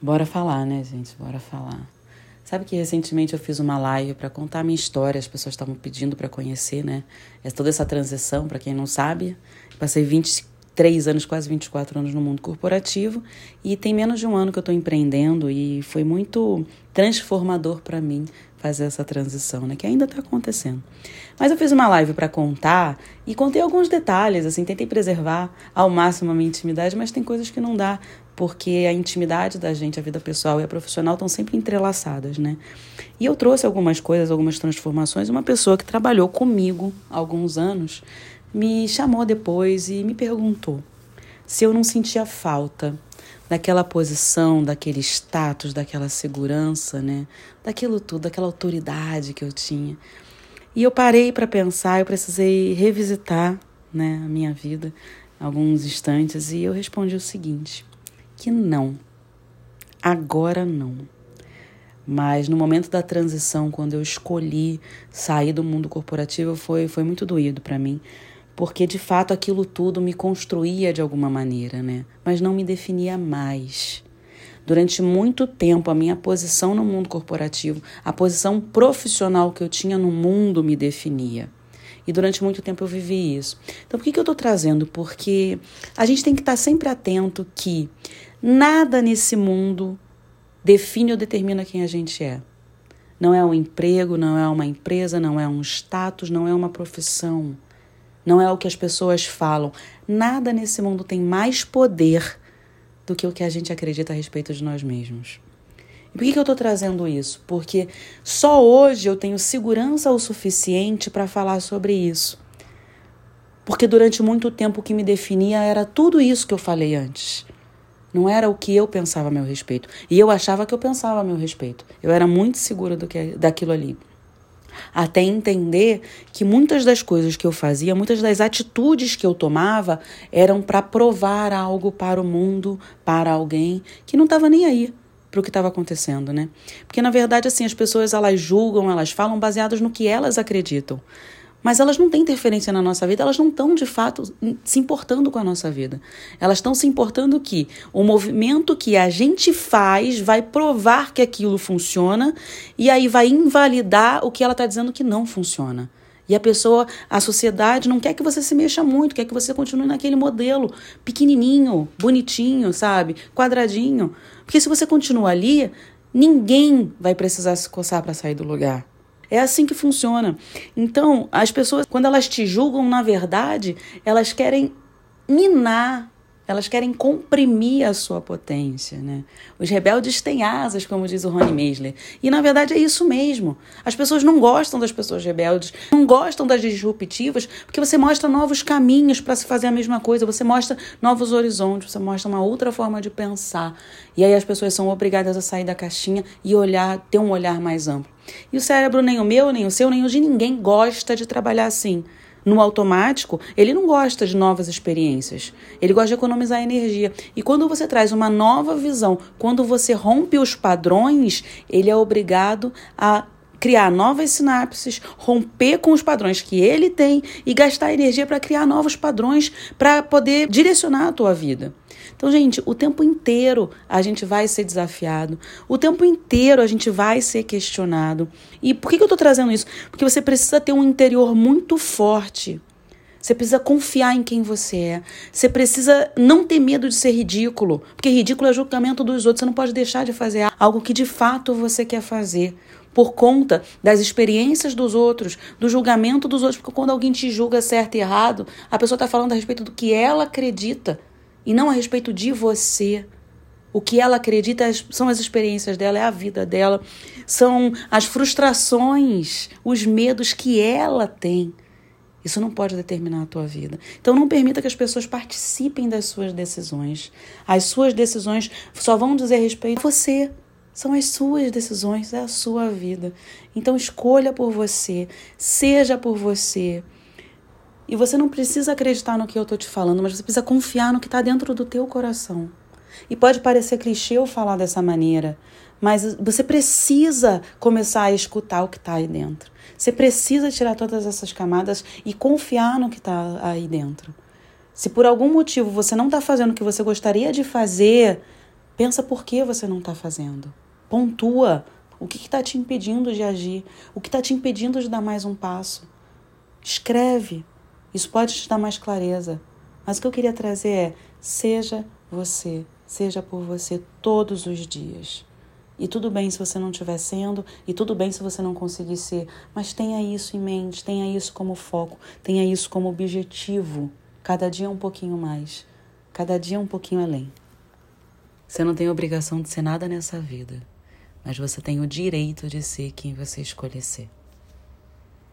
Bora falar, né, gente? Bora falar. Sabe que recentemente eu fiz uma live para contar a minha história, as pessoas estavam pedindo para conhecer, né? É toda essa transição, para quem não sabe. Passei 23 anos, quase 24 anos no mundo corporativo e tem menos de um ano que eu estou empreendendo e foi muito transformador para mim fazer essa transição, né? Que ainda está acontecendo. Mas eu fiz uma live para contar e contei alguns detalhes, assim, tentei preservar ao máximo a minha intimidade, mas tem coisas que não dá porque a intimidade da gente, a vida pessoal e a profissional estão sempre entrelaçadas, né? E eu trouxe algumas coisas, algumas transformações. Uma pessoa que trabalhou comigo há alguns anos me chamou depois e me perguntou se eu não sentia falta daquela posição, daquele status, daquela segurança, né? Daquilo tudo, daquela autoridade que eu tinha. E eu parei para pensar, eu precisei revisitar, né, a minha vida alguns instantes e eu respondi o seguinte: que não. Agora não. Mas no momento da transição, quando eu escolhi sair do mundo corporativo, foi, foi muito doído para mim, porque de fato aquilo tudo me construía de alguma maneira, né? Mas não me definia mais. Durante muito tempo, a minha posição no mundo corporativo, a posição profissional que eu tinha no mundo me definia. E durante muito tempo eu vivi isso. Então, por que, que eu estou trazendo? Porque a gente tem que estar sempre atento que Nada nesse mundo define ou determina quem a gente é. Não é um emprego, não é uma empresa, não é um status, não é uma profissão. Não é o que as pessoas falam. Nada nesse mundo tem mais poder do que o que a gente acredita a respeito de nós mesmos. E por que, que eu estou trazendo isso? Porque só hoje eu tenho segurança o suficiente para falar sobre isso. Porque durante muito tempo o que me definia era tudo isso que eu falei antes. Não era o que eu pensava a meu respeito. E eu achava que eu pensava a meu respeito. Eu era muito segura do que, daquilo ali. Até entender que muitas das coisas que eu fazia, muitas das atitudes que eu tomava, eram para provar algo para o mundo, para alguém que não estava nem aí para o que estava acontecendo, né? Porque na verdade assim as pessoas elas julgam, elas falam baseadas no que elas acreditam mas elas não têm interferência na nossa vida, elas não estão de fato se importando com a nossa vida. Elas estão se importando que o movimento que a gente faz vai provar que aquilo funciona e aí vai invalidar o que ela está dizendo que não funciona. E a pessoa, a sociedade não quer que você se mexa muito, quer que você continue naquele modelo pequenininho, bonitinho, sabe? Quadradinho. Porque se você continua ali, ninguém vai precisar se coçar para sair do lugar. É assim que funciona. Então, as pessoas, quando elas te julgam, na verdade, elas querem minar elas querem comprimir a sua potência, né? Os rebeldes têm asas, como diz o Rony Meisler. E na verdade é isso mesmo. As pessoas não gostam das pessoas rebeldes, não gostam das disruptivas, porque você mostra novos caminhos para se fazer a mesma coisa, você mostra novos horizontes, você mostra uma outra forma de pensar. E aí as pessoas são obrigadas a sair da caixinha e olhar, ter um olhar mais amplo. E o cérebro, nem o meu, nem o seu, nem o de ninguém, gosta de trabalhar assim no automático, ele não gosta de novas experiências. Ele gosta de economizar energia. E quando você traz uma nova visão, quando você rompe os padrões, ele é obrigado a criar novas sinapses, romper com os padrões que ele tem e gastar energia para criar novos padrões para poder direcionar a tua vida. Então, gente, o tempo inteiro a gente vai ser desafiado, o tempo inteiro a gente vai ser questionado. E por que, que eu estou trazendo isso? Porque você precisa ter um interior muito forte. Você precisa confiar em quem você é. Você precisa não ter medo de ser ridículo, porque ridículo é julgamento dos outros. Você não pode deixar de fazer algo que de fato você quer fazer por conta das experiências dos outros, do julgamento dos outros, porque quando alguém te julga certo e errado, a pessoa está falando a respeito do que ela acredita e não a respeito de você. O que ela acredita são as experiências dela, é a vida dela, são as frustrações, os medos que ela tem. Isso não pode determinar a tua vida. Então não permita que as pessoas participem das suas decisões. As suas decisões só vão dizer respeito a você. São as suas decisões, é a sua vida. Então escolha por você, seja por você. E você não precisa acreditar no que eu estou te falando, mas você precisa confiar no que está dentro do teu coração. E pode parecer clichê eu falar dessa maneira, mas você precisa começar a escutar o que está aí dentro. Você precisa tirar todas essas camadas e confiar no que está aí dentro. Se por algum motivo você não está fazendo o que você gostaria de fazer, Pensa por que você não está fazendo. Pontua o que está te impedindo de agir, o que está te impedindo de dar mais um passo. Escreve. Isso pode te dar mais clareza. Mas o que eu queria trazer é: seja você, seja por você todos os dias. E tudo bem se você não estiver sendo, e tudo bem se você não conseguir ser, mas tenha isso em mente, tenha isso como foco, tenha isso como objetivo. Cada dia um pouquinho mais, cada dia um pouquinho além. Você não tem obrigação de ser nada nessa vida, mas você tem o direito de ser quem você escolher ser.